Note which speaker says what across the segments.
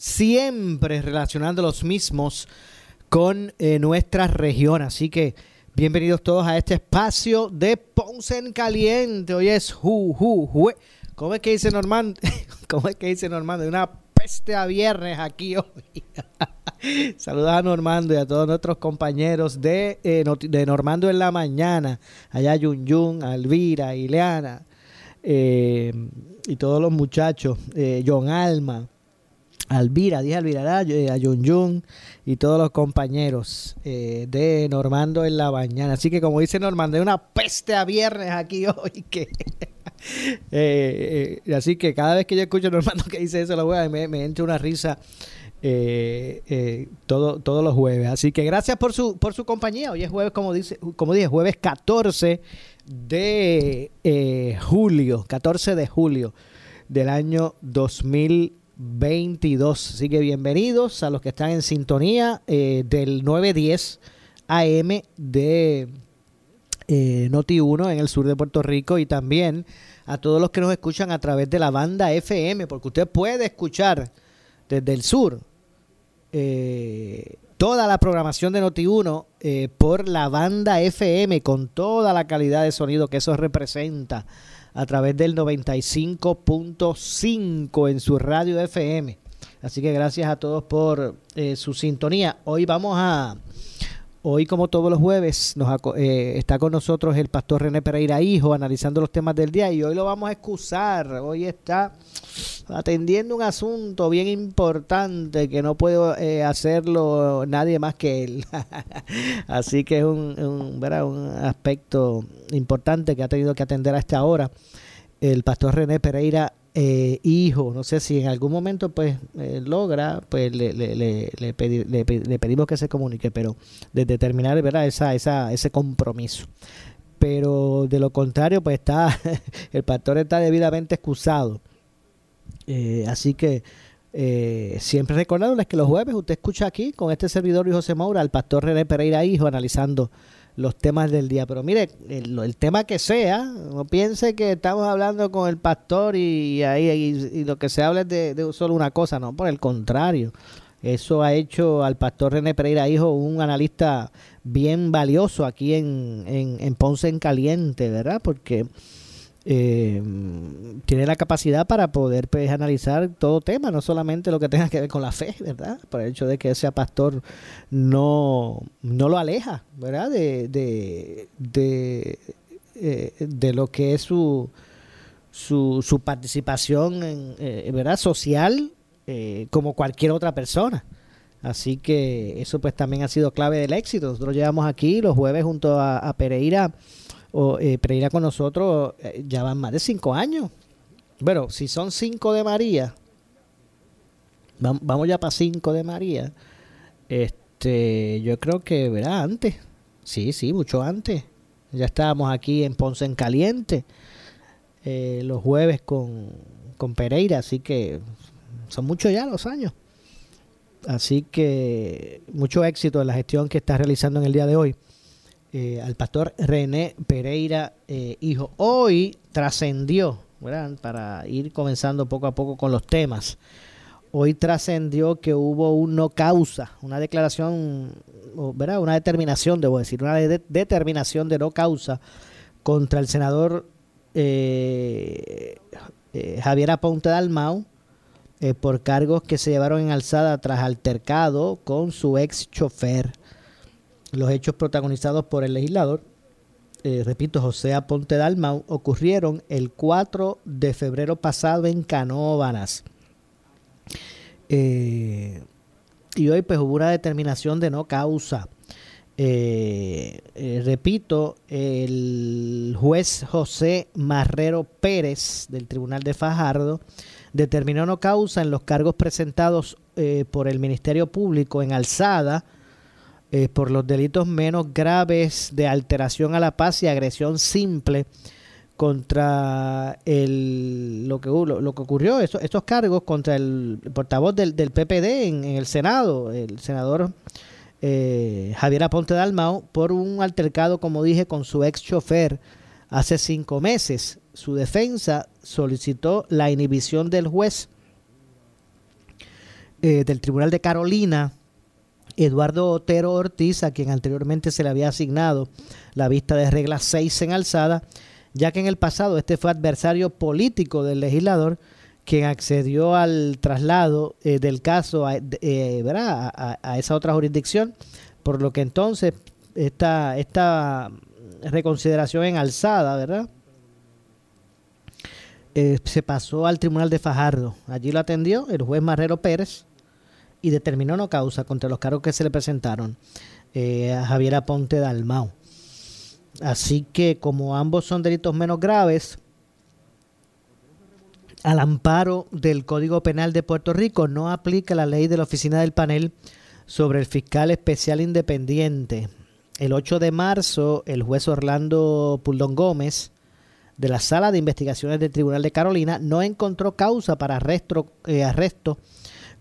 Speaker 1: siempre relacionando los mismos con eh, nuestra región. Así que bienvenidos todos a este espacio de Ponce en Caliente. Hoy es ju, ju, ju. ¿Cómo es que dice Normando? ¿Cómo es que dice Normando? Una peste a viernes aquí hoy. Saludos a Normando y a todos nuestros compañeros de, eh, de Normando en la mañana. Allá Yun Yun, a Elvira, Ileana eh, y todos los muchachos. John Alma, Alvira, dije Alvira, eh, a Yun Yun y todos los compañeros eh, de Normando en la mañana. Así que como dice Normando, hay una peste a viernes aquí hoy que... Eh, así que cada vez que yo escucho a Normando que dice eso, lo voy a, me, entra una risa todo, todos los jueves. Así que gracias por su, por su compañía. Hoy es jueves, como, dice, como dije, jueves 14 de julio, 14 de julio del año 2022. Así que bienvenidos a los que están en sintonía eh, del 910 AM de eh, Noti 1 en el sur de Puerto Rico y también a todos los que nos escuchan a través de la banda FM, porque usted puede escuchar desde el sur eh, toda la programación de Noti1 eh, por la banda FM con toda la calidad de sonido que eso representa a través del 95.5 en su radio FM. Así que gracias a todos por eh, su sintonía. Hoy vamos a, hoy como todos los jueves, nos, eh, está con nosotros el pastor René Pereira Hijo analizando los temas del día y hoy lo vamos a excusar. Hoy está atendiendo un asunto bien importante que no puede eh, hacerlo nadie más que él. Así que es un, un, aspecto importante que ha tenido que atender a esta hora el pastor René Pereira eh, hijo. No sé si en algún momento pues eh, logra, pues le, le, le, le pedi- le pe- le pedimos que se comunique, pero de determinar ¿verdad? Esa, esa, ese compromiso. Pero de lo contrario, pues está, el pastor está debidamente excusado. Eh, así que eh, siempre recordándoles que los jueves usted escucha aquí con este servidor y José Maura al pastor René Pereira Hijo analizando los temas del día. Pero mire, el, tema que sea, no piense que estamos hablando con el pastor y ahí y, lo que se habla es de, de solo una cosa, no, por el contrario. Eso ha hecho al pastor René Pereira Hijo un analista bien valioso aquí en, en, en Ponce en Caliente, ¿verdad? Porque eh, tiene la capacidad para poder pues, analizar todo tema, no solamente lo que tenga que ver con la fe, ¿verdad? Por el hecho de que ese pastor no, no lo aleja, ¿verdad? De, de, de, eh, de lo que es su, su, su participación eh, ¿verdad? social eh, como cualquier otra persona. Así que eso pues también ha sido clave del éxito. Nosotros llevamos aquí los jueves junto a Pereira o eh, Pereira con nosotros eh, ya van más de cinco años. Bueno, si son cinco de María, vam- vamos ya para cinco de María. Este, yo creo que, verá, antes. Sí, sí, mucho antes. Ya estábamos aquí en Ponce en Caliente eh, los jueves con, con Pereira, así que son muchos ya los años. Así que mucho éxito en la gestión que está realizando en el día de hoy eh, al pastor René Pereira, eh, hijo. Hoy trascendió. Para ir comenzando poco a poco con los temas. Hoy trascendió que hubo un no causa, una declaración, ¿verdad? Una determinación, debo decir, una de- determinación de no causa contra el senador eh, eh, Javier Aponte Dalmau por cargos que se llevaron en alzada tras altercado con su ex chofer. Los hechos protagonizados por el legislador, eh, repito, José Aponte Dalmau, ocurrieron el 4 de febrero pasado en Canóvanas. Eh, y hoy pues hubo una determinación de no causa. Eh, repito, el juez José Marrero Pérez del Tribunal de Fajardo determinó no causa en los cargos presentados por el Ministerio Público en alzada eh, por los delitos menos graves de alteración a la paz y agresión simple contra el, lo, que, lo, que ocurrió, estos, cargos contra el portavoz del, del PPD en, el Senado, el senador eh, Javier Aponte Dalmao, por un altercado, como dije, con su ex chofer hace cinco meses. Su defensa solicitó la inhibición del juez eh, del Tribunal de Carolina Eduardo Otero Ortiz, a quien anteriormente se le había asignado la vista de regla 6 en alzada, ya que en el pasado este fue adversario político del legislador, quien accedió al traslado eh, del caso eh, a, a, esa otra jurisdicción, por lo que entonces esta, esta reconsideración en alzada, ¿verdad? Eh, se pasó al Tribunal de Fajardo. Allí lo atendió el juez Marrero Pérez, y determinó no causa contra los cargos que se le presentaron eh, a Javier Aponte Dalmau. Así que como ambos son delitos menos graves, al amparo del Código Penal de Puerto Rico no aplica la ley de la Oficina del Panel sobre el fiscal especial independiente. El 8 de marzo, el juez Orlando Puldón Gómez de la Sala de Investigaciones del Tribunal de Carolina no encontró causa para eh, arresto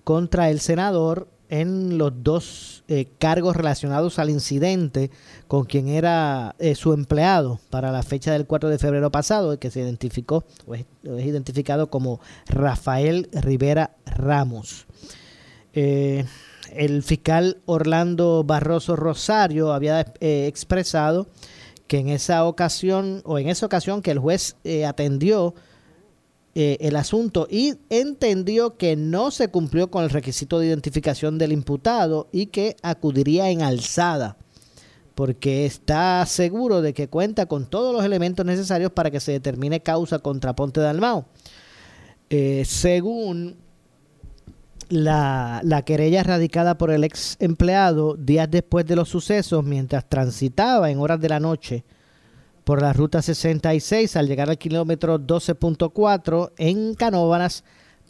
Speaker 1: contra el senador en los dos eh, cargos relacionados al incidente con quien era eh, su empleado para la fecha del 4 de febrero pasado, que se identificó o es, identificado como Rafael Rivera Ramos. Eh, el fiscal Orlando Barroso Rosario había expresado que en esa ocasión o en esa ocasión que el juez atendió eh, el asunto y entendió que no se cumplió con el requisito de identificación del imputado y que acudiría en alzada porque está seguro de que cuenta con todos los elementos necesarios para que se determine causa contra Ponte Dalmao. Eh, según la, la, querella radicada por el ex empleado días después de los sucesos, mientras transitaba en horas de la noche por la ruta 66 al llegar al kilómetro 12.4 en Canóvanas.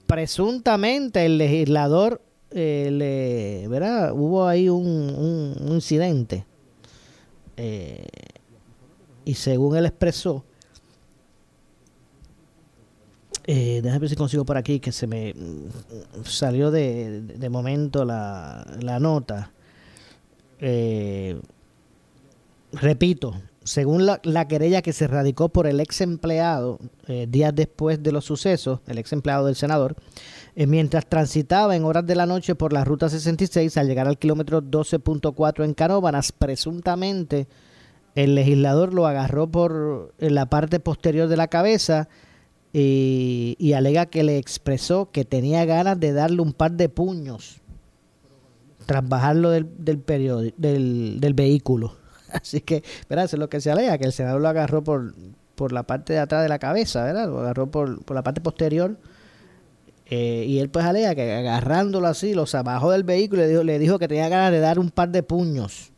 Speaker 1: Presuntamente el legislador, eh, le, ¿verdad? Hubo ahí un, incidente. Eh, y según él expresó, eh, déjame ver si consigo por aquí que se me mm, salió de, de momento la, la nota. Eh, repito, según la, querella que se radicó por el ex empleado eh, días después de los sucesos, el ex empleado del senador, eh, mientras transitaba en horas de la noche por la ruta 66 al llegar al kilómetro 12.4 en Canóbanas, presuntamente el legislador lo agarró por la parte posterior de la cabeza y, alega que le expresó que tenía ganas de darle un par de puños tras bajarlo del, del, del, del vehículo. Así que, ¿verdad? Eso es lo que se alega, que el senador lo agarró por, por la parte de atrás de la cabeza, ¿verdad? Lo agarró por, por la parte posterior. Eh, y él pues alega que agarrándolo así, los bajó del vehículo y le dijo, le dijo que tenía ganas de dar un par de puños.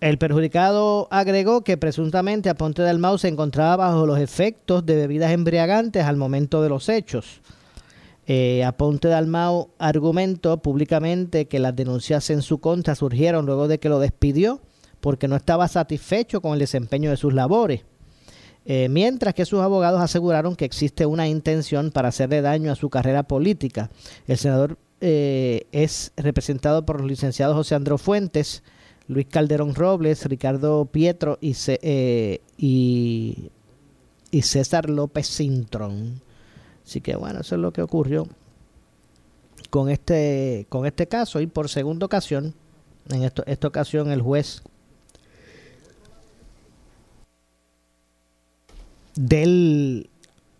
Speaker 1: El perjudicado agregó que presuntamente Aponte del Mau se encontraba bajo los efectos de bebidas embriagantes al momento de los hechos. Eh, Aponte Dalmau argumentó públicamente que las denuncias en su contra surgieron luego de que lo despidió porque no estaba satisfecho con el desempeño de sus labores. Eh, mientras que sus abogados aseguraron que existe una intención para hacerle daño a su carrera política. El senador eh, es representado por los licenciados José Andrés Fuentes, Luis Calderón Robles, Ricardo Pietro y, eh, y, César López Sintron. Así que bueno, eso es lo que ocurrió con este, con este caso y por segunda ocasión, en esta ocasión el juez del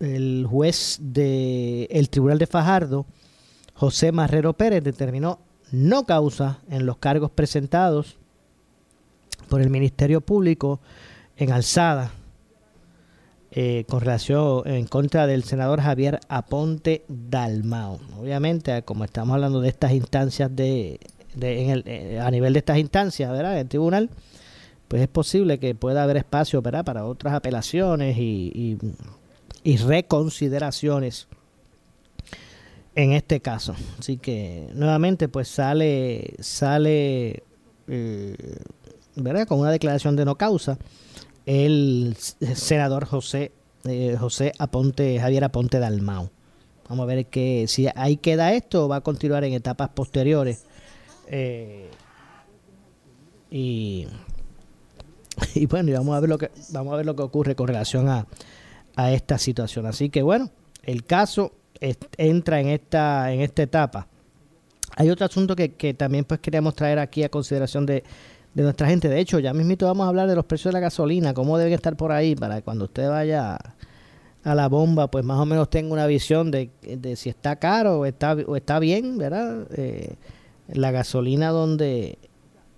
Speaker 1: el juez del Tribunal de Fajardo, José Marrero Pérez, determinó no causa en los cargos presentados por el Ministerio Público en alzada eh, con relación en contra del senador Javier Aponte Dalmao. Obviamente, como estamos hablando de estas instancias de, eh, a nivel de estas instancias, ¿verdad? En el tribunal, pues es posible que pueda haber espacio ¿verdad? para otras apelaciones y, y, reconsideraciones en este caso. Así que nuevamente pues sale, sale eh, ¿verdad? con una declaración de no causa el senador José eh, José Aponte, Javier Aponte Dalmau. Vamos a ver que si ahí queda esto o va a continuar en etapas posteriores. Eh, y, y bueno, y vamos a ver lo que vamos a ver lo que ocurre con relación a, a esta situación. Así que bueno, el caso entra en esta en esta etapa. Hay otro asunto que, que también pues queríamos traer aquí a consideración de, de nuestra gente. De hecho, ya mismito vamos a hablar de los precios de la gasolina, cómo deben estar por ahí para cuando usted vaya a la bomba, pues más o menos tenga una visión de, si está caro o está, o está bien, ¿verdad? Eh, la gasolina donde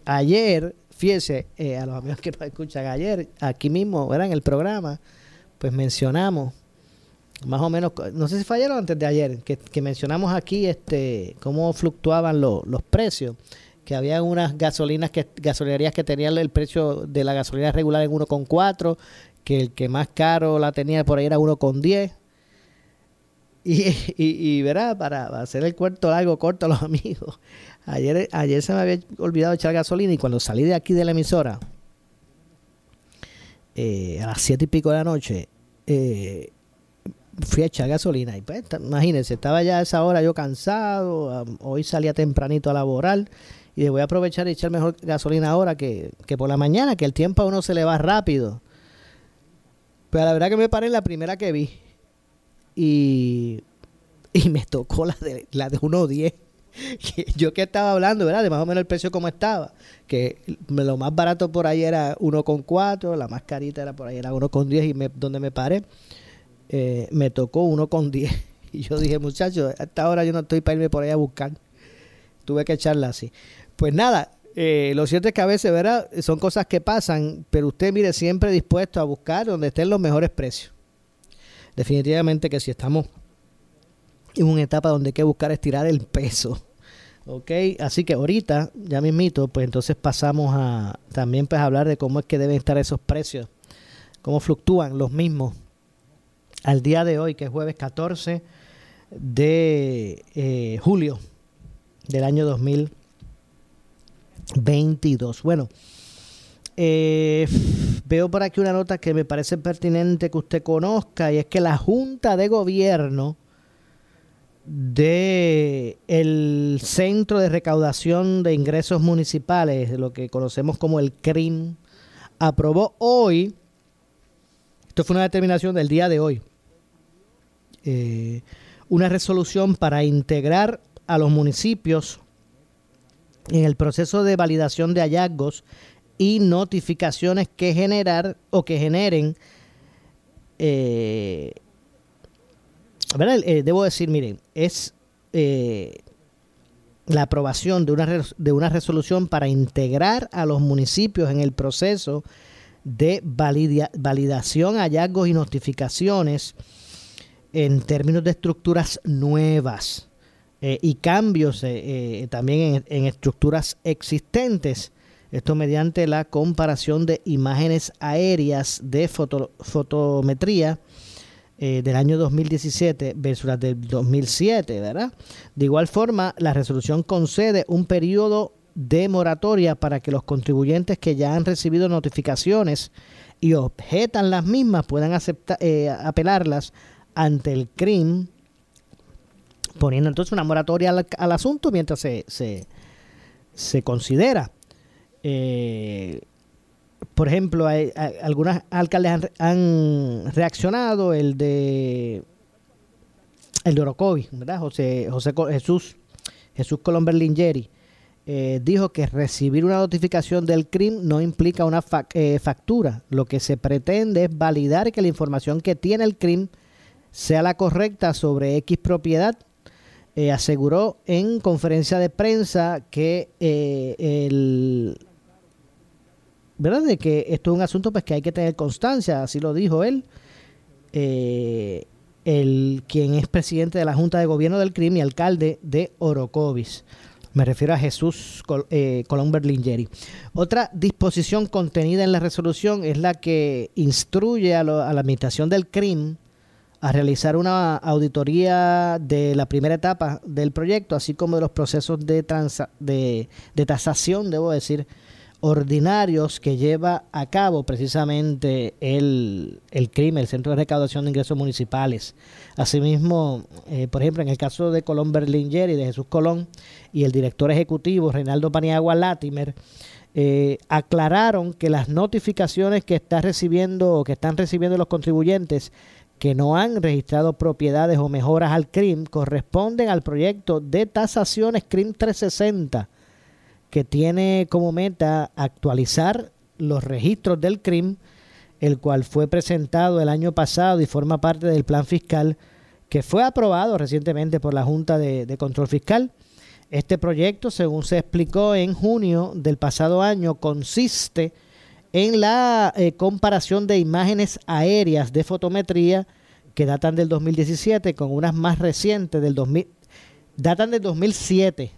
Speaker 1: ayer, eh, a los amigos que nos escuchan ayer, aquí mismo, ¿verdad? En el programa, pues mencionamos más o menos, no sé si fallaron antes de ayer, que, mencionamos aquí este cómo fluctuaban los precios que había unas gasolinas que gasolinerías que tenían el precio de la gasolina regular en 1,4, que el que más caro la tenía por ahí era 1,10. Y, y, y verá, para, hacer el cuarto largo, corto a los amigos. Ayer, ayer se me había olvidado echar gasolina y cuando salí de aquí de la emisora, eh, a las siete y pico de la noche, eh, fui a echar gasolina. Y pues, imagínense, estaba ya a esa hora yo cansado, hoy salía tempranito a laborar y voy a aprovechar y echar mejor gasolina ahora que, por la mañana, que el tiempo a uno se le va rápido. Pero la verdad que me paré en la primera que vi y, y me tocó la de, la de 1.10. Yo que estaba hablando, ¿verdad? De más o menos el precio como estaba. Que lo más barato por ahí era 1.4, la más carita era por ahí era 1.10 y me, donde me paré eh, me tocó 1.10. Y yo dije, muchachos, a esta hora yo no estoy para irme por ahí a buscar. Tuve que echarla así. Pues nada, eh, lo cierto es que a veces, ¿verdad? Son cosas que pasan, pero usted mire siempre dispuesto a buscar donde estén los mejores precios. Definitivamente que si estamos en una etapa donde hay que buscar estirar el peso. ¿Ok? Así que ahorita, ya mismito, pues entonces pasamos a también pues hablar de cómo es que deben estar esos precios, cómo fluctúan los mismos al día de hoy, que es jueves 14 de eh, julio del año 2020. 22. Bueno, eh, veo por aquí una nota que me parece pertinente que usted conozca y es que la Junta de Gobierno de el Centro de Recaudación de Ingresos Municipales, lo que conocemos como el CRIM, aprobó hoy, esto fue una determinación del día de hoy, eh, una resolución para integrar a los municipios en el proceso de validación de hallazgos y notificaciones que generar o que generen eh, eh, debo decir miren es eh, la aprobación de una, de una resolución para integrar a los municipios en el proceso de validación, hallazgos y notificaciones en términos de estructuras nuevas. Eh, y cambios eh, también en, estructuras existentes. Esto mediante la comparación de imágenes aéreas de fotometría del año 2017 versus las del 2007, ¿verdad? De igual forma, la resolución concede un periodo de moratoria para que los contribuyentes que ya han recibido notificaciones y objetan las mismas puedan aceptar, apelarlas ante el CRIM poniendo entonces una moratoria al, asunto mientras se, se, considera. Eh, por ejemplo, hay, algunos alcaldes han, reaccionado, el de el de Orocovi, ¿verdad? José, José Jesús, Jesús Colón eh, dijo que recibir una notificación del crimen no implica una eh, factura. Lo que se pretende es validar que la información que tiene el crimen sea la correcta sobre X propiedad eh, aseguró en conferencia de prensa que eh, el, ¿verdad? De que esto es un asunto pues que hay que tener constancia, así lo dijo él, eh, el quien es presidente de la Junta de Gobierno del CRIM y alcalde de Orocovis. Me refiero a Jesús eh, Colón Berlingeri. Otra disposición contenida en la resolución es la que instruye a, la administración del CRIM a realizar una auditoría de la primera etapa del proyecto, así como de los procesos de, de, de tasación, debo decir, ordinarios que lleva a cabo precisamente el, el CRIM, el Centro de Recaudación de Ingresos Municipales. Asimismo, eh, por ejemplo, en el caso de Colón Berlinger y de Jesús Colón y el director ejecutivo Reinaldo Paniagua Latimer, eh, aclararon que las notificaciones que está recibiendo o que están recibiendo los contribuyentes que no han registrado propiedades o mejoras al CRIM corresponden al proyecto de tasaciones CRIM 360 que tiene como meta actualizar los registros del CRIM, el cual fue presentado el año pasado y forma parte del plan fiscal que fue aprobado recientemente por la Junta de, Control Fiscal. Este proyecto, según se explicó en junio del pasado año, consiste en la eh, comparación de imágenes aéreas de fotometría que datan del 2017 con unas más recientes del 2000, datan del 2007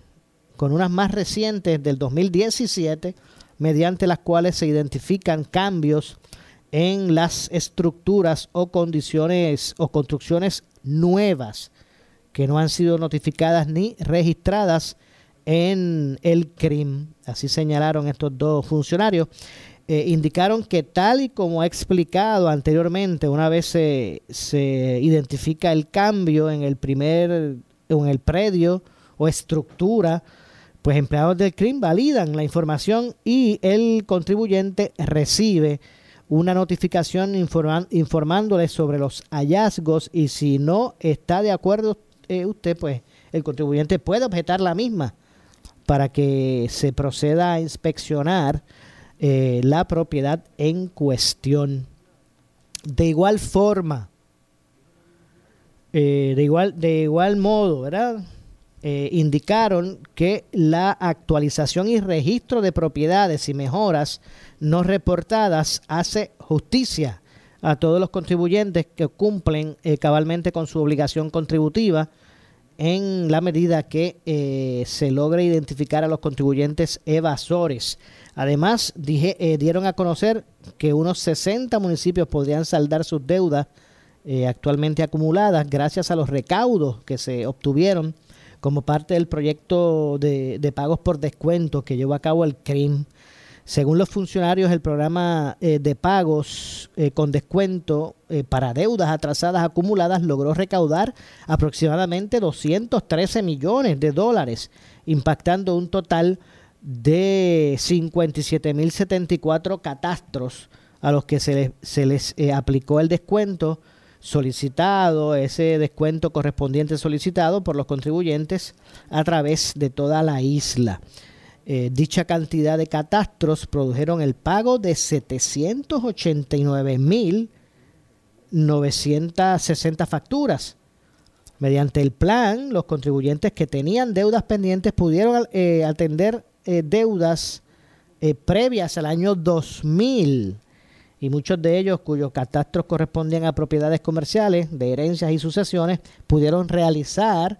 Speaker 1: con unas más recientes del 2017, mediante las cuales se identifican cambios en las estructuras o condiciones o construcciones nuevas que no han sido notificadas ni registradas en el CRIM. Así señalaron estos dos funcionarios. Eh, indicaron que tal y como ha explicado anteriormente, una vez se, se identifica el cambio en el primer, en el predio o estructura pues empleados del CRIM validan la información y el contribuyente recibe una notificación informándole sobre los hallazgos y si no está de acuerdo eh, usted, pues el contribuyente puede objetar la misma para que se proceda a inspeccionar eh, la propiedad en cuestión. De igual forma, eh, de, igual, de igual modo, ¿verdad? Eh, indicaron que la actualización y registro de propiedades y mejoras no reportadas hace justicia a todos los contribuyentes que cumplen eh, cabalmente con su obligación contributiva en la medida que eh, se logre identificar a los contribuyentes evasores. Además, dije, dieron a conocer que unos 60 municipios podrían saldar sus deudas actualmente acumuladas gracias a los recaudos que se obtuvieron como parte del proyecto de, pagos por descuento que llevó a cabo el CRIM. Según los funcionarios, el programa eh, de pagos eh, con descuento eh, para deudas atrasadas acumuladas logró recaudar aproximadamente 213 millones de dólares, impactando un total de 57.074 catastros a los que se les, se les aplicó el descuento solicitado, ese descuento correspondiente solicitado por los contribuyentes a través de toda la isla. Eh, dicha cantidad de catastros produjeron el pago de 789.960 facturas. Mediante el plan, los contribuyentes que tenían deudas pendientes pudieron eh, atender eh, deudas previas al año 2000 y muchos de ellos cuyos catastros correspondían a propiedades comerciales de herencias y sucesiones pudieron realizar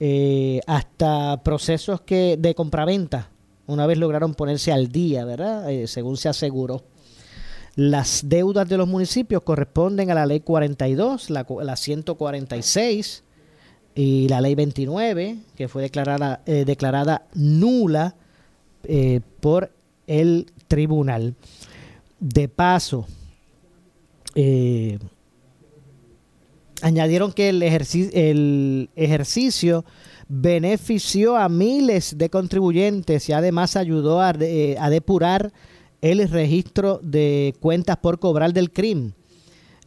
Speaker 1: eh, hasta procesos que de compraventa una vez lograron ponerse al día, ¿verdad? Eh, según se aseguró. Las deudas de los municipios corresponden a la ley 42, la, la 146 y la ley 29, que fue declarada, eh, declarada nula por el tribunal. De paso, eh, añadieron que el, ejercicio benefició a miles de contribuyentes y además ayudó a, eh, a, depurar el registro de cuentas por cobrar del crimen,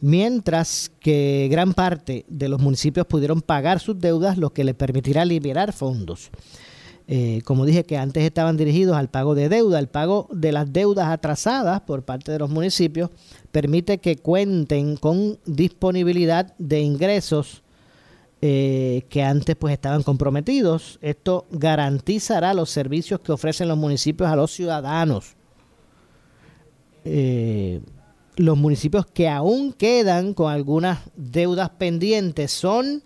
Speaker 1: mientras que gran parte de los municipios pudieron pagar sus deudas, lo que les permitirá liberar fondos. Eh, como dije que antes estaban dirigidos al pago de deuda, el pago de las deudas atrasadas por parte de los municipios permite que cuenten con disponibilidad de ingresos eh, que antes pues estaban comprometidos. Esto garantizará los servicios que ofrecen los municipios a los ciudadanos. eh, los municipios que aún quedan con algunas deudas pendientes son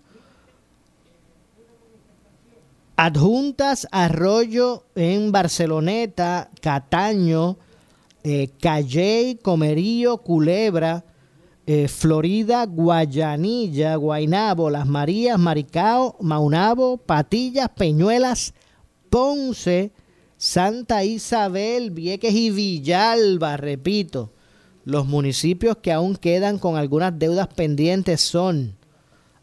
Speaker 1: Adjuntas, Arroyo en Barceloneta, Cataño, eh, Calley, Comerío, Culebra, eh, Florida, Guayanilla, Guainabo, Las Marías, Maricao, Maunabo, Patillas, Peñuelas, Ponce, Santa Isabel, Vieques y Villalba, repito. Los municipios que aún quedan con algunas deudas pendientes son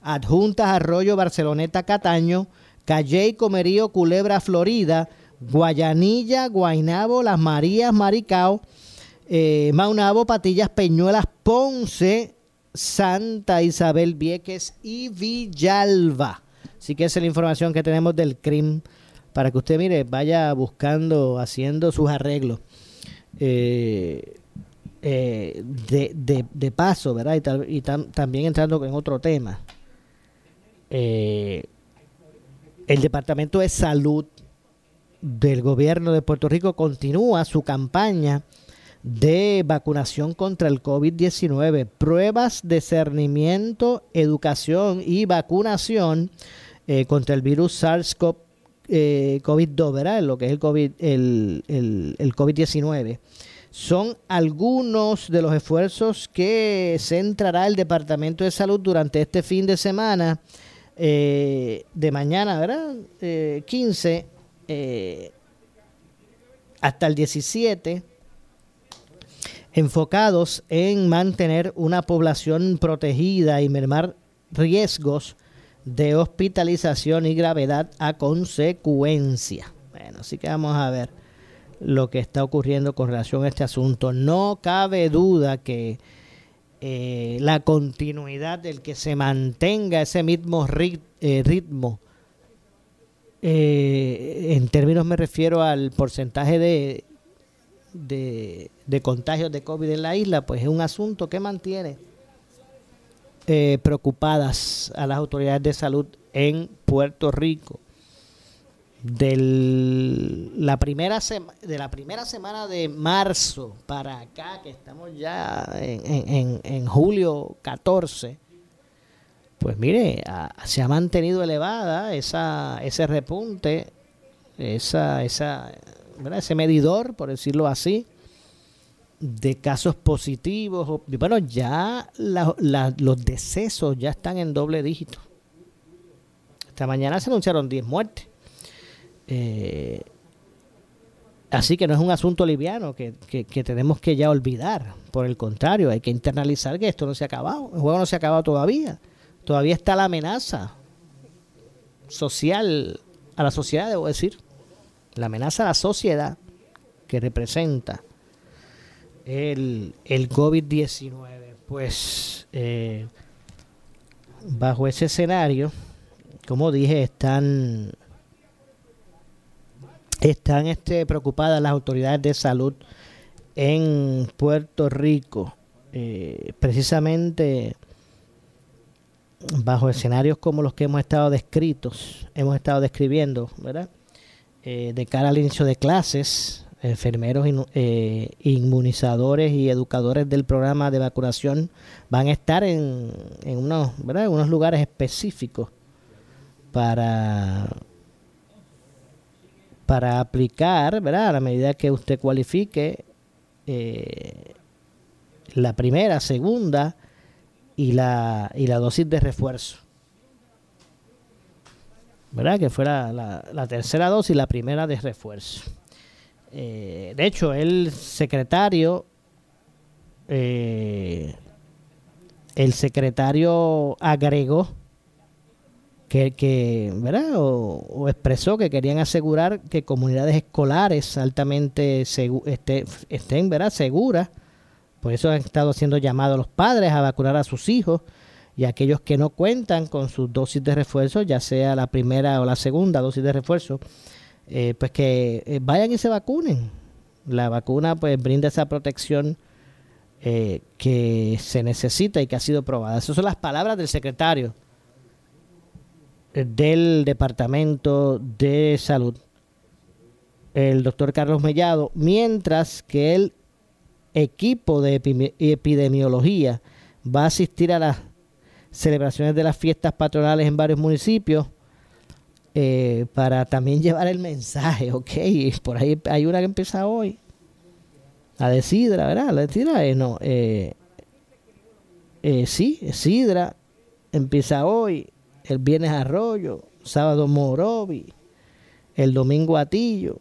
Speaker 1: Adjuntas, Arroyo, Barceloneta, Cataño, Calley, Comerío, Culebra, Florida, Guayanilla, Guainabo, Las Marías, Maricao, eh, Maunabo, Patillas, Peñuelas, Ponce, Santa Isabel, Vieques y Villalba. Así que esa es la información que tenemos del CRIM para que usted, mire, vaya buscando, haciendo sus arreglos. Eh, eh, de, paso, ¿verdad? Y, también entrando en otro tema. Eh, el Departamento de Salud del Gobierno de Puerto Rico continúa su campaña de vacunación contra el COVID-19, pruebas, discernimiento, educación y vacunación eh, contra el virus SARS-CoV-2, eh, COVID Lo que es el COVID, el COVID-19. Son algunos de los esfuerzos que centrará el Departamento de Salud durante este fin de semana eh, de mañana, ¿verdad? 15 eh, eh, hasta el 17, enfocados en mantener una población protegida y mermar riesgos de hospitalización y gravedad a consecuencia. Bueno, así que vamos a ver lo que está ocurriendo con relación a este asunto. No cabe duda que eh, la continuidad del que se mantenga ese mismo eh, ritmo. Eh, en términos me refiero al porcentaje de, de, contagios de COVID en la isla, pues es un asunto que mantiene preocupadas a las autoridades de salud en Puerto Rico del, la primera de la primera semana de marzo para acá, que estamos ya en, en, julio 14, pues mire, se ha mantenido elevada esa, ese repunte, esa, esa, ese medidor, por decirlo así, de casos positivos. Bueno, ya los decesos ya están en doble dígito. Esta mañana se anunciaron 10 muertes. Eh, así que no es un asunto liviano que, tenemos que ya olvidar. Por el contrario, hay que internalizar que esto no se ha acabado. El juego no se ha acabado todavía. Todavía está la amenaza social, a la sociedad, debo decir. La amenaza a la sociedad que representa el, el COVID-19. Pues eh, bajo ese escenario, como dije, están están este, preocupadas las autoridades de salud en Puerto Rico, eh, precisamente bajo escenarios como los que hemos estado descritos, hemos estado describiendo, ¿verdad? Eh, de cara al inicio de clases, enfermeros, eh, inmunizadores y educadores del programa de vacunación van a estar en, unos lugares específicos para para aplicar, ¿verdad? A la medida que usted cualifique eh, la primera, segunda y la, y la dosis de refuerzo. ¿Verdad? Que fuera la, tercera dosis y la primera de refuerzo. Eh, de hecho, el secretario, eh, el secretario agregó que, ¿verdad? O, expresó que querían asegurar que comunidades escolares altamente este, estén ¿verdad? seguras. Por eso han estado haciendo llamados a los padres a vacunar a sus hijos y aquellos que no cuentan con sus dosis de refuerzo, ya sea la primera o la segunda dosis de refuerzo, eh, pues que eh, vayan y se vacunen. La vacuna pues brinda esa protección eh, que se necesita y que ha sido probada. Esas son las palabras del secretario del Departamento de Salud, el doctor Carlos Mellado, mientras que el equipo de epidemiología va a asistir a las celebraciones de las fiestas patronales en varios municipios eh, para también llevar el mensaje, ok. Por ahí hay una que empieza hoy. La de Sidra, ¿verdad? La de Sidra, eh, no. Eh, eh, sí, Sidra empieza hoy. El viernes Arroyo, sábado Morovi, el domingo Atillo.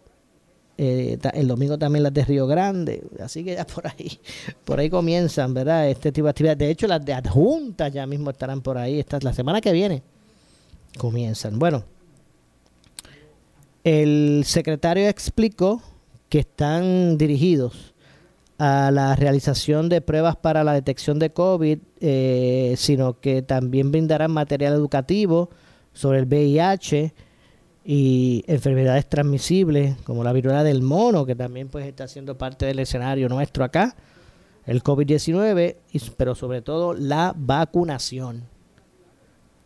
Speaker 1: Eh, el domingo también las de Río Grande, así que ya por ahí, por ahí comienzan, ¿verdad? Este tipo de actividades. De hecho, las de adjuntas ya mismo estarán por ahí. Esta, la semana que viene comienzan. Bueno, el secretario explicó que están dirigidos a la realización de pruebas para la detección de COVID, eh, sino que también brindarán material educativo sobre el VIH y enfermedades transmisibles como la viruela del mono, que también pues está siendo parte del escenario nuestro acá, el COVID-19, pero sobre todo la vacunación.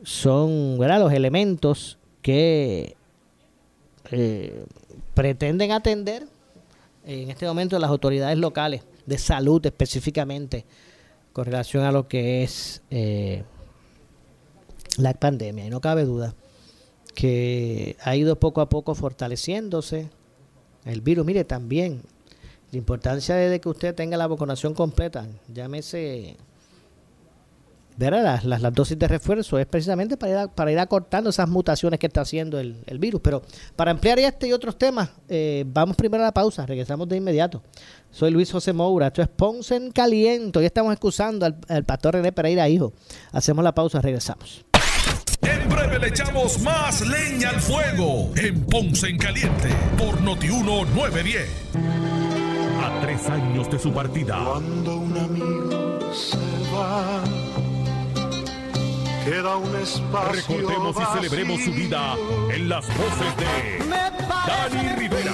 Speaker 1: Son los elementos que eh, pretenden atender en este momento las autoridades locales de salud específicamente con relación a lo que es eh, la pandemia. Y no cabe duda que ha ido poco a poco fortaleciéndose el virus. Mire, también la importancia de que usted tenga la vacunación completa, llámese ¿verdad? Las, las, dosis de refuerzo es precisamente para ir, para ir acortando esas mutaciones que está haciendo el, virus. Pero para ampliar este y otros temas, eh, vamos primero a la pausa, regresamos de inmediato. Soy Luis José Moura, esto es Ponce en Caliente. Hoy estamos excusando al, al pastor René Pereira, hijo. Hacemos la pausa, regresamos.
Speaker 2: En breve le echamos más leña al fuego en Ponce en Caliente por Notiuno 910. A tres años de su partida.
Speaker 3: Cuando un amigo se va queda un espacio
Speaker 2: Recordemos y celebremos su vida en las voces de Dani Rivera,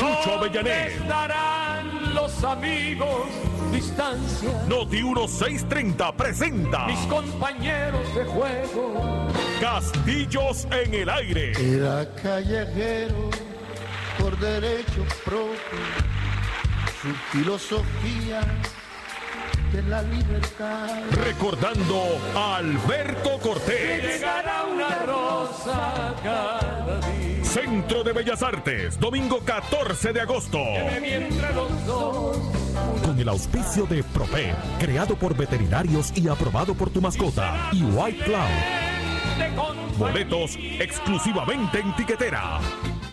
Speaker 2: Lucho Avellanet,
Speaker 4: estarán los amigos distancia.
Speaker 2: Noti 1630 presenta
Speaker 4: mis compañeros de juego.
Speaker 2: Castillos en el aire.
Speaker 3: Era callejero por derecho propio. Su filosofía de la libertad.
Speaker 2: Recordando a Alberto Cortés.
Speaker 4: Llegará una rosa cada día.
Speaker 2: Centro de Bellas Artes, domingo 14 de agosto.
Speaker 4: Mientras los dos
Speaker 2: Con el auspicio de Prope, creado por veterinarios y aprobado por tu mascota. Y White Cloud. Boletos exclusivamente en tiquetera.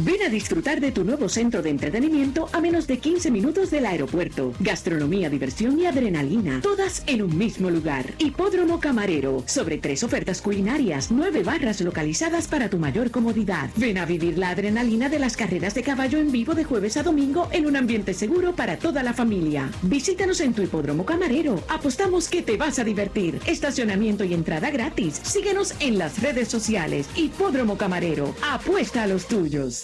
Speaker 5: Ven a disfrutar de tu nuevo centro de entretenimiento a menos de 15 minutos del aeropuerto. Gastronomía, diversión y adrenalina, todas en un mismo lugar. Hipódromo Camarero, sobre tres ofertas culinarias, nueve barras localizadas para tu mayor comodidad. Ven a vivir la adrenalina de las carreras de caballo en vivo de jueves a domingo en un ambiente seguro para toda la familia. Visítanos en tu Hipódromo Camarero. Apostamos que te vas a divertir. Estacionamiento y entrada gratis. Síguenos en las redes sociales. Hipódromo Camarero. Apuesta a los tuyos.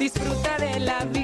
Speaker 6: Disfruta de la vida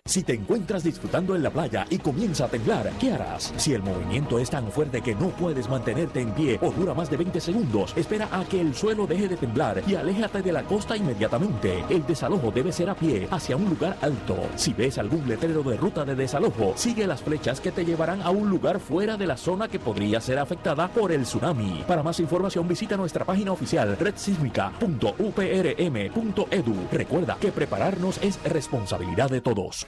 Speaker 7: Si te encuentras disfrutando en la playa y comienza a temblar, ¿qué harás? Si el movimiento es tan fuerte que no puedes mantenerte en pie o dura más de 20 segundos, espera a que el suelo deje de temblar y aléjate de la costa inmediatamente. El desalojo debe ser a pie, hacia un lugar alto. Si ves algún letrero de ruta de desalojo, sigue las flechas que te llevarán a un lugar fuera de la zona que podría ser afectada por el tsunami. Para más información visita nuestra página oficial redsísmica.uprm.edu. Recuerda que prepararnos es responsabilidad de todos.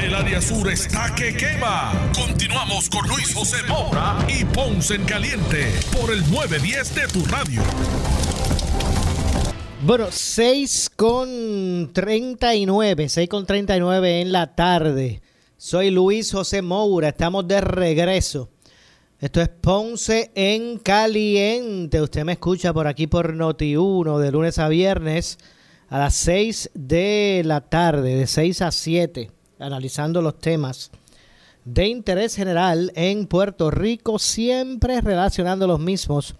Speaker 2: El área sur está que quema. Continuamos con Luis José Moura y Ponce en Caliente por el 910 de tu radio.
Speaker 1: Bueno, 6 con 39, 6 con 39 en la tarde. Soy Luis José Moura, estamos de regreso. Esto es Ponce en Caliente. Usted me escucha por aquí por Noti1 de lunes a viernes a las 6 de la tarde, de 6 a 7 analizando los temas de interés general en Puerto Rico, siempre relacionando los mismos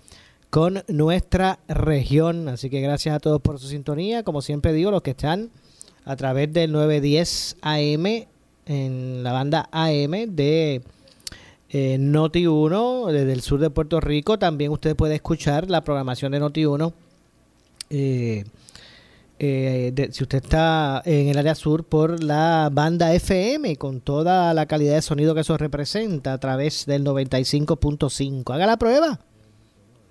Speaker 1: con nuestra región. Así que gracias a todos por su sintonía. Como siempre digo, los que están a través del 910 AM en la banda AM de eh, Noti 1 desde el sur de Puerto Rico. También usted puede escuchar la programación de Noti 1. Eh, eh, de, si usted está en el área sur por la banda FM con toda la calidad de sonido que eso representa a través del 95.5. Haga la prueba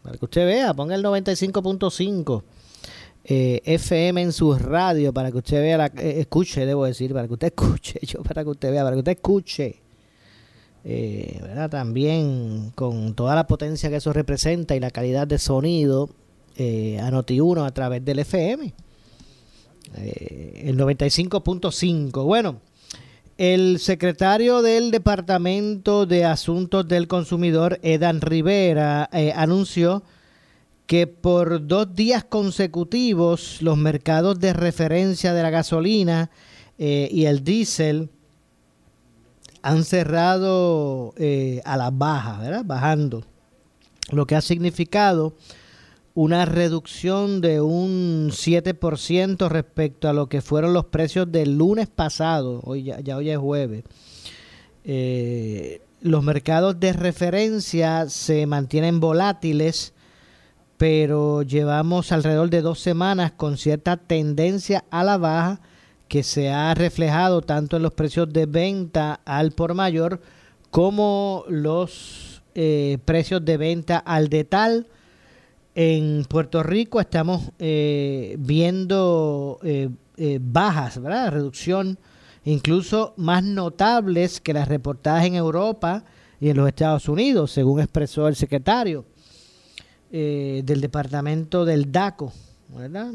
Speaker 1: para que usted vea, ponga el 95.5 eh, FM en su radio para que usted vea, la, eh, escuche, debo decir, para que usted escuche, yo para que usted vea, para que usted escuche. Eh, ¿verdad? También con toda la potencia que eso representa y la calidad de sonido eh, a Noti1 a través del FM. Eh, el 95.5. Bueno, el secretario del Departamento de Asuntos del Consumidor, Edan Rivera, eh, anunció que por dos días consecutivos los mercados de referencia de la gasolina eh, y el diésel han cerrado a la baja, ¿verdad? Bajando. Lo que ha significado una reducción de un 7% respecto a lo que fueron los precios del lunes pasado, hoy ya, hoy es jueves. Eh, los mercados de referencia se mantienen volátiles, pero llevamos alrededor de dos semanas con cierta tendencia a la baja que se ha reflejado tanto en los precios de venta al por mayor como los eh, precios de venta al detal en Puerto Rico estamos eh, viendo eh, eh, bajas, ¿verdad? Reducción incluso más notables que las reportadas en Europa y en los Estados Unidos, según expresó el secretario del departamento del DACO, ¿verdad?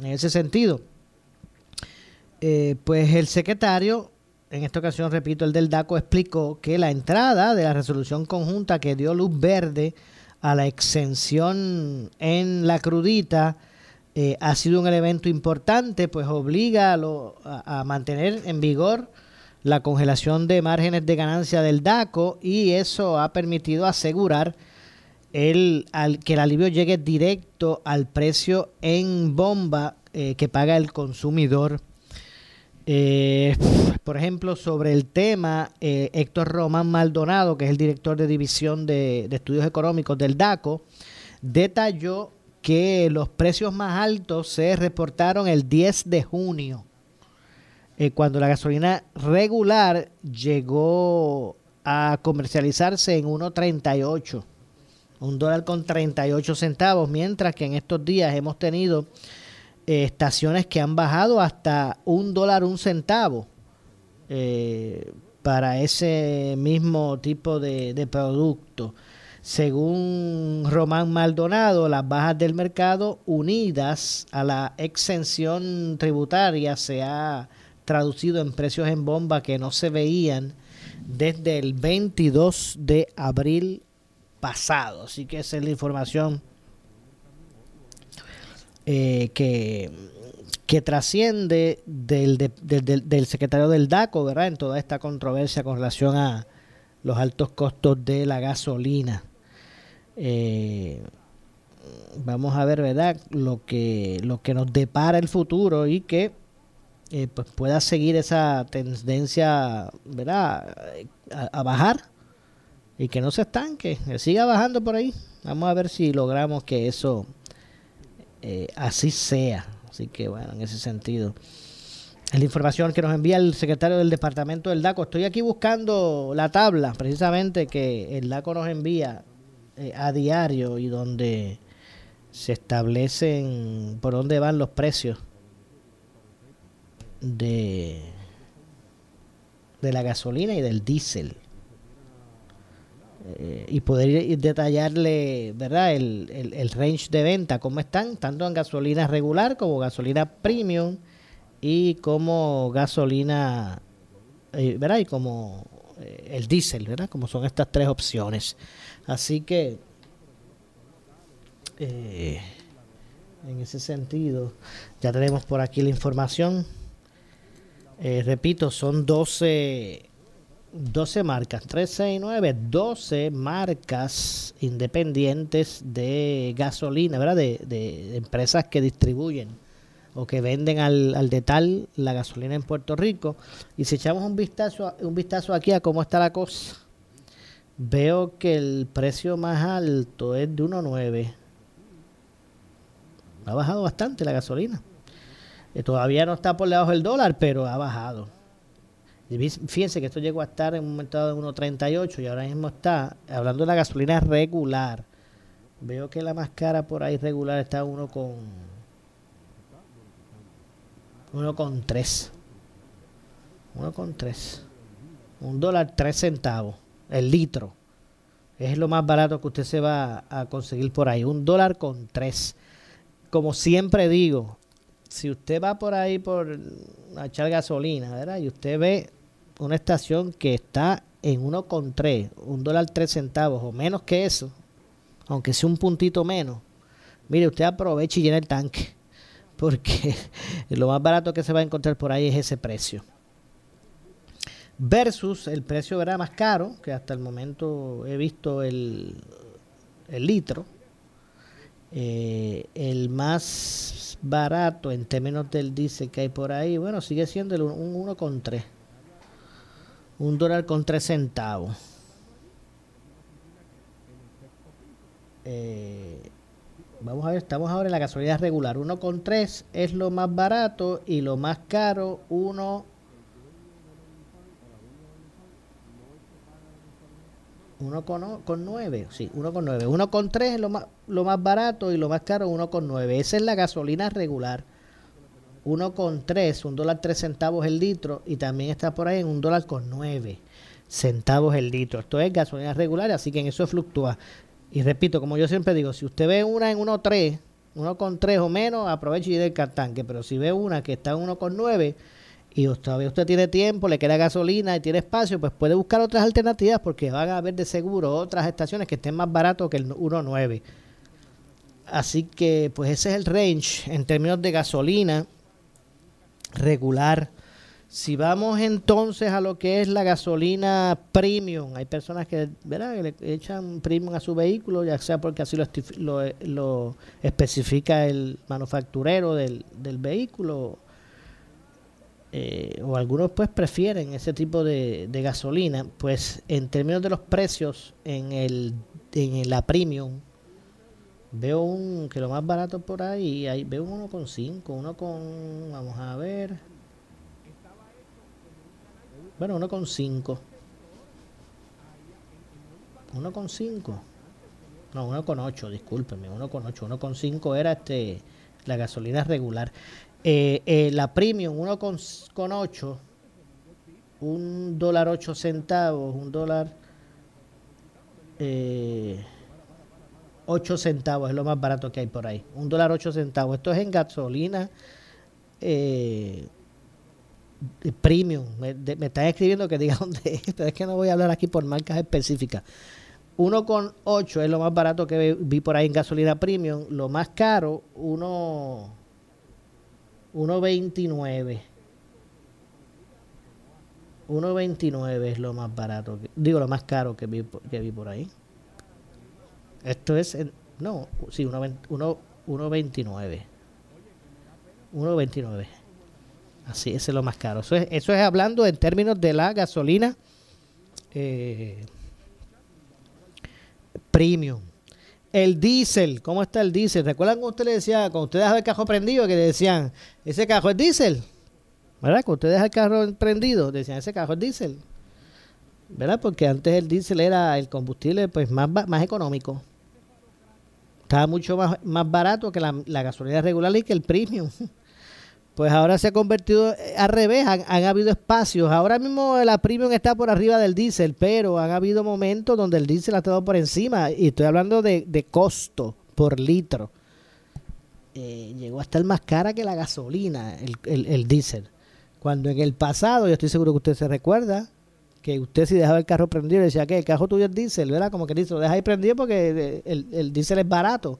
Speaker 1: En ese sentido, eh, pues el secretario, en esta ocasión repito, el del DACO, explicó que la entrada de la resolución conjunta que dio luz verde a la exención en la crudita eh, ha sido un elemento importante, pues obliga a, a, mantener en vigor la congelación de márgenes de ganancia del DACO y eso ha permitido asegurar el, al, que el alivio llegue directo al precio en bomba eh, que paga el consumidor. Eh, por ejemplo, sobre el tema, eh, Héctor Román Maldonado, que es el director de división de, estudios económicos del DACO, detalló que los precios más altos se reportaron el 10 de junio, eh, cuando la gasolina regular llegó a comercializarse en 1.38, un dólar con 38 centavos, mientras que en estos días hemos tenido estaciones que han bajado hasta un dólar un centavo eh, para ese mismo tipo de, de producto. Según Román Maldonado, las bajas del mercado unidas a la exención tributaria se ha traducido en precios en bomba que no se veían desde el 22 de abril pasado. Así que esa es la información eh, que, que trasciende del, de, del, secretario del DACO, ¿verdad? En toda esta controversia con relación a los altos costos de la gasolina. Eh, vamos a ver, ¿verdad? Lo que, lo que nos depara el futuro y que eh, pues pueda seguir esa tendencia, ¿verdad? A, a, bajar y que no se estanque, que siga bajando por ahí. Vamos a ver si logramos que eso eh, así sea. Así que bueno, en ese sentido. Es la información que nos envía el secretario del departamento del DACO. Estoy aquí buscando la tabla, precisamente, que el DACO nos envía eh, a diario y donde se establecen por dónde van los precios de, de la gasolina y del diésel. Eh, y poder detallarle verdad el, el, el, range de venta, cómo están, tanto en gasolina regular como gasolina premium y como gasolina, eh, ¿verdad? Y como eh, el diésel, ¿verdad? Como son estas tres opciones. Así que, eh, en ese sentido, ya tenemos por aquí la información. Repito, son 12, 12 marcas, 3, 6, 9, 12 marcas independientes de gasolina, ¿verdad? De, de, empresas que distribuyen o que venden al, al detal la gasolina en Puerto Rico. Y si echamos un vistazo, un vistazo aquí a cómo está la cosa, veo que el precio más alto es de 1.9. Ha bajado bastante la gasolina. Eh, todavía no está por debajo del dólar, pero ha bajado. Fíjense que esto llegó a estar en un momento de 1.38 y ahora mismo está, hablando de la gasolina regular, veo que la más cara por ahí regular está uno con uno con tres uno con tres un dólar tres centavos el litro es lo más barato que usted se va a conseguir por ahí un dólar con tres como siempre digo si usted va por ahí por a echar gasolina ¿verdad? y usted ve una estación que está en uno con tres un dólar tres centavos o menos que eso aunque sea un puntito menos mire usted aproveche y llena el tanque porque lo más barato que se va a encontrar por ahí es ese precio. Versus el precio más caro, que hasta el momento he visto el, el litro. Eh, el más barato en términos del diésel que hay por ahí, bueno, sigue siendo el, un 1,3. Un dólar con 3 centavos. Eh, Vamos a ver, estamos ahora en la gasolina regular. 1,3 es lo más barato y lo más caro, 1. Uno con, con 9, sí, 1 con 9. 1 con 3 es lo más, lo más barato y lo más caro 1 con 9. Esa es la gasolina regular. 1 con 3, un dólar 3 centavos el litro y también está por ahí en un dólar con 9 centavos el litro. Esto es gasolina regular, así que en eso fluctúa. Y repito, como yo siempre digo, si usted ve una en 1.3, uno con tres o menos, aproveche y llene el tanque. Pero si ve una que está en uno con nueve y todavía usted tiene tiempo, le queda gasolina y tiene espacio, pues puede buscar otras alternativas porque van a haber de seguro otras estaciones que estén más baratos que el 1.9. Así que pues ese es el range en términos de gasolina regular. Si vamos entonces a lo que es la gasolina premium, hay personas que, ¿verdad? le echan premium a su vehículo, ya sea porque así lo, especifica el manufacturero del, del vehículo, eh, o algunos pues prefieren ese tipo de, de, gasolina, pues en términos de los precios en, el, en la premium, veo un que lo más barato por ahí, ahí veo uno con 5, uno con, vamos a ver, bueno, uno con 5, uno con 5, no, uno con 8, discúlpeme, uno con 8, uno con 5 era este la gasolina regular. Eh, eh, la premium, uno con, con 8, un dólar 8 centavos, un dólar eh, 8 centavos, es lo más barato que hay por ahí. Un dólar 8 centavos. Esto es en gasolina eh, premium. Me, están escribiendo que diga dónde es, pero es que no voy a hablar aquí por marcas específicas. 1,8 es lo más barato que vi por ahí en gasolina premium. Lo más caro, 1,29. 1.29 es lo más barato, digo lo más caro que vi, que vi por ahí. Esto es, no, sí, 1.29. 1.29. Así, ese es lo más caro. Eso es, hablando en términos de la gasolina eh, premium. El diésel, ¿cómo está el diésel? ¿Recuerdan que usted le decía, cuando usted dejaba el carro prendido, que le decían, ese carro es diésel? ¿Verdad? Cuando usted deja el carro prendido, decían, ese carro es diésel. ¿Verdad? Porque antes el diésel era el combustible pues más, más económico. Estaba mucho más, más barato que la, gasolina regular y que el premium. Pues ahora se ha convertido eh, al revés, han, habido espacios. Ahora mismo la premium está por arriba del diésel, pero han habido momentos donde el diésel ha estado por encima. Y estoy hablando de, costo por litro. Eh, llegó a estar más cara que la gasolina, el, el, el diésel. Cuando en el pasado, yo estoy seguro que usted se recuerda, que usted si dejaba el carro prendido decía que el carro tuyo es diésel, ¿verdad? Como que dice, lo deja ahí prendido porque el, el diésel es barato.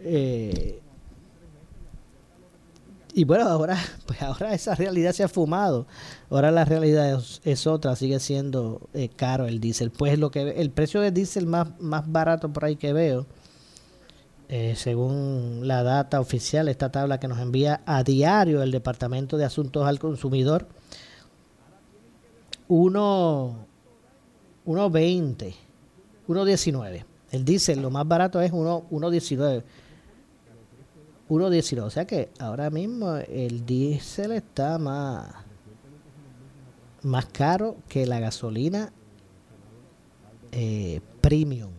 Speaker 1: Eh, y bueno, ahora, pues ahora esa realidad se ha fumado. Ahora la realidad es, otra, sigue siendo eh, caro el diésel. Pues lo que el precio del diésel más, más barato por ahí que veo, eh, según la data oficial, esta tabla que nos envía a diario el Departamento de Asuntos al Consumidor, 1.20, 1.19. El diésel, lo más barato es 1.19. 1.19. O sea que ahora mismo el diésel está más, más caro que la gasolina eh, premium.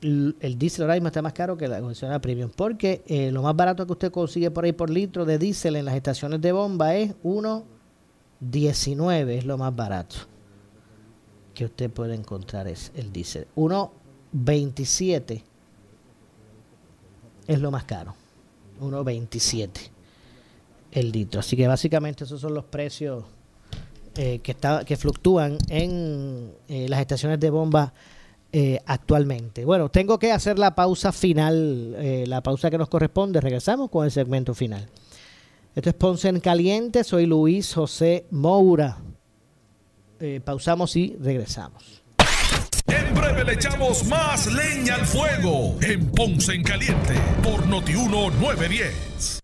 Speaker 1: El, diésel ahora mismo está más caro que la gasolina premium. Porque eh, lo más barato que usted consigue por ahí por litro de diésel en las estaciones de bomba es 1 19 es lo más barato que usted puede encontrar es el diésel. 1.27 es lo más caro. 1.27 el litro. Así que básicamente esos son los precios eh, que, está, que fluctúan en eh, las estaciones de bomba eh, actualmente. Bueno, tengo que hacer la pausa final, la pausa que nos corresponde. Regresamos con el segmento final. Esto es Ponce en Caliente, soy Luis José Moura. Eh, pausamos y regresamos.
Speaker 2: En breve le echamos más leña al fuego en Ponce en Caliente por Notiuno 910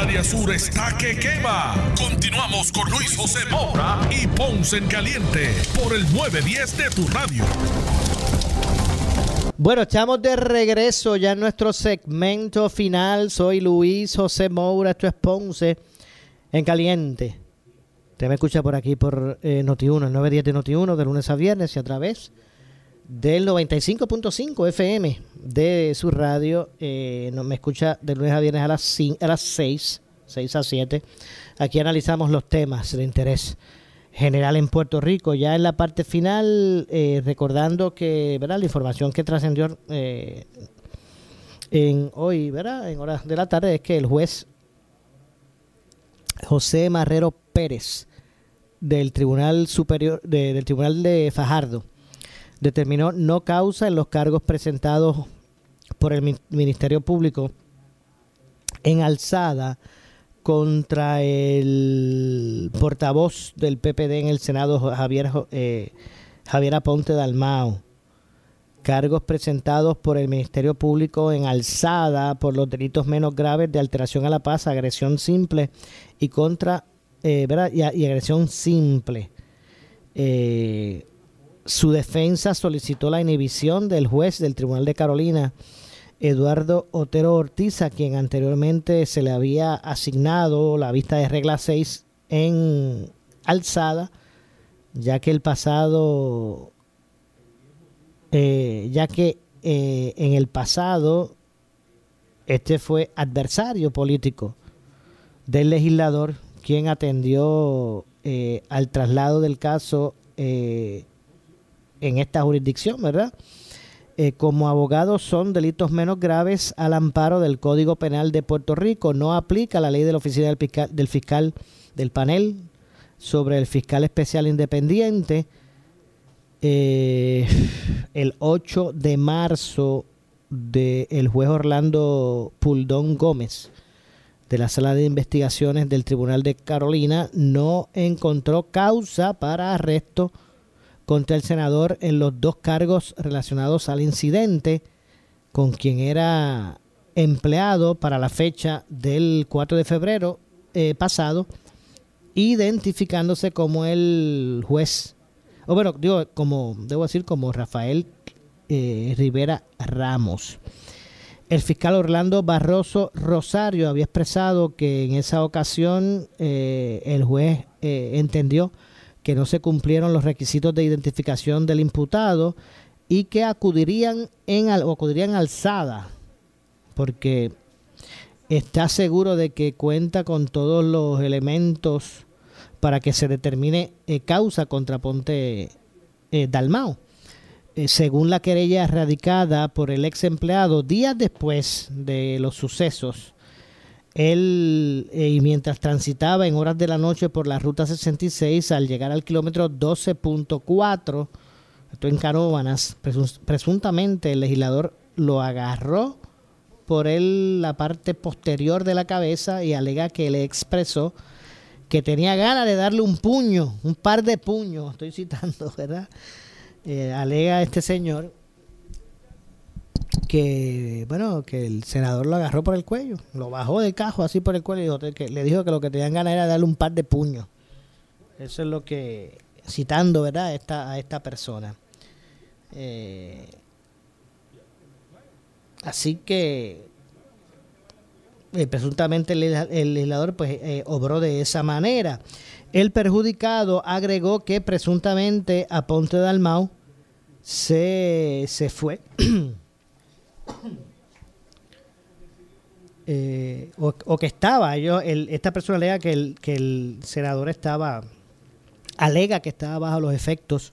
Speaker 2: Área sur está que quema. Continuamos con Luis José Moura y Ponce en Caliente por el 910 de tu radio.
Speaker 1: Bueno, estamos de regreso ya en nuestro segmento final. Soy Luis José Moura, esto es Ponce en Caliente. Usted me escucha por aquí por eh, Noti1, el 910 de Noti1, de lunes a viernes y a través del 95.5 FM de su radio. Eh, me escucha de lunes a viernes a las, a las 6, 6 a 7. Aquí analizamos los temas de interés general en Puerto Rico. Ya en la parte final, eh, recordando que ¿verdad? la información que trascendió eh, en hoy, ¿verdad? en horas de la tarde, es que el juez José Marrero Pérez del Tribunal Superior, del Tribunal de Fajardo, determinó no causa en los cargos presentados por el Ministerio Público en alzada contra el portavoz del PPD en el Senado, Javier, eh, Javier Aponte Dalmao. Cargos presentados por el Ministerio Público en alzada por los delitos menos graves de alteración a la paz, agresión simple y contra eh, ¿verdad? Y, agresión simple. Eh, su defensa solicitó la inhibición del juez del Tribunal de Carolina, Eduardo Otero Ortiz, a quien anteriormente se le había asignado la vista de regla 6 en alzada, ya que el pasado, eh, ya que eh, en el pasado este fue adversario político del legislador, quien atendió eh, al traslado del caso en esta jurisdicción, ¿verdad? Eh, como abogados son delitos menos graves al amparo del Código Penal de Puerto Rico. No aplica la ley de la oficina del fiscal del, panel sobre el fiscal especial independiente. Eh, el 8 de marzo del juez Orlando Puldón Gómez de la Sala de Investigaciones del Tribunal de Carolina no encontró causa para arresto contra el senador en los dos cargos relacionados al incidente con quien era empleado para la fecha del 4 de febrero eh, pasado, identificándose como el juez, o bueno, digo, como, debo decir, como Rafael eh, Rivera Ramos. El fiscal Orlando Barroso Rosario había expresado que en esa ocasión eh, el juez entendió que no se cumplieron los requisitos de identificación del imputado y que acudirían en o acudirían alzada porque está seguro de que cuenta con todos los elementos para que se determine eh, causa contra Ponte eh, Dalmao. Eh, según la querella radicada por el ex empleado días después de los sucesos, él, eh, y mientras transitaba en horas de la noche por la ruta 66, al llegar al kilómetro 12.4, esto en Canóvanas, presuntamente el legislador lo agarró por él la parte posterior de la cabeza y alega que le expresó que tenía ganas de darle un puño, un par de puños, estoy citando, ¿verdad? Eh, alega este señor que bueno que el senador lo agarró por el cuello, lo bajó del cajo así por el cuello y le dijo que lo que tenían ganas era darle un par de puños. Eso es lo que citando, ¿verdad? Esta, a esta persona. Eh, así que eh, presuntamente el, legislador pues eh, obró de esa manera. El perjudicado agregó que presuntamente a Ponte Dalmau se, se fue. Eh, o, que estaba, yo, esta persona alega que el, que el senador estaba, alega que estaba bajo los efectos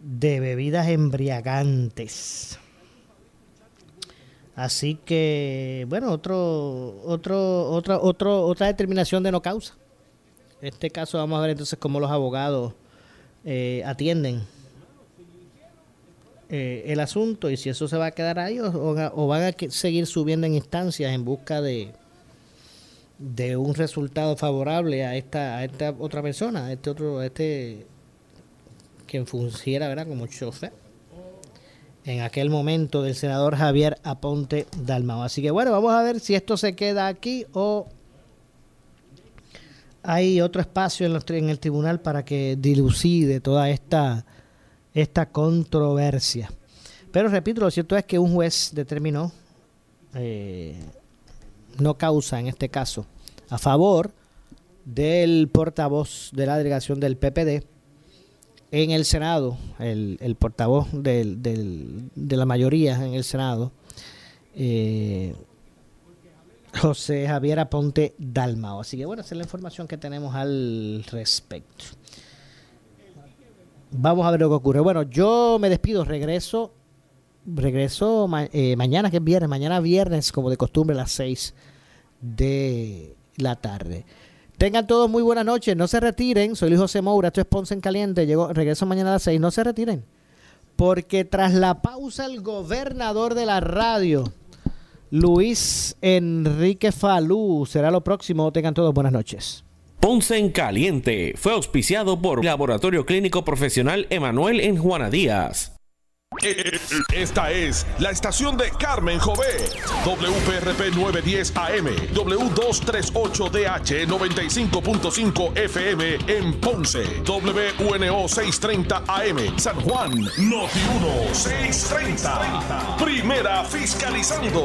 Speaker 1: de bebidas embriagantes. Así que, bueno, otro, otro, otra, otro, otra determinación de no causa. En este caso vamos a ver entonces cómo los abogados eh, atienden eh, el asunto y si eso se va a quedar ahí o, van a seguir subiendo en instancias en busca de, de un resultado favorable a esta, a esta otra persona, a este otro, a este quien fungiera ¿verdad? como chofer en aquel momento del senador Javier Aponte Dalmao. Así que bueno, vamos a ver si esto se queda aquí o hay otro espacio en, en el tribunal para que dilucide toda esta, esta controversia. Pero repito, lo cierto es que un juez determinó eh, no causa en este caso a favor del portavoz de la delegación del PPD en el Senado, el, portavoz de la mayoría en el Senado, eh, José Javier Aponte Dalmao. Así que bueno, esa es la información que tenemos al respecto. Vamos a ver lo que ocurre. Bueno, yo me despido, regreso, regreso eh, mañana, que es viernes, mañana viernes, como de costumbre, a las 6 de la tarde. Tengan todos muy buenas noches. No se retiren. Soy Luis José Moura. Esto es Ponce en Caliente. Llego, regreso mañana a las 6. No se retiren. Porque tras la pausa, el gobernador de la radio, Luis Enrique Falú, será lo próximo. Tengan todos buenas noches.
Speaker 8: Ponce en Caliente fue auspiciado por Laboratorio Clínico Profesional Emanuel en Juana Díaz.
Speaker 2: Esta es la estación de Carmen Jové. WPRP 910 AM, W238DH 95.5 FM en Ponce, WNO 630 AM, San Juan, Noti 1 630. Primera fiscalizando.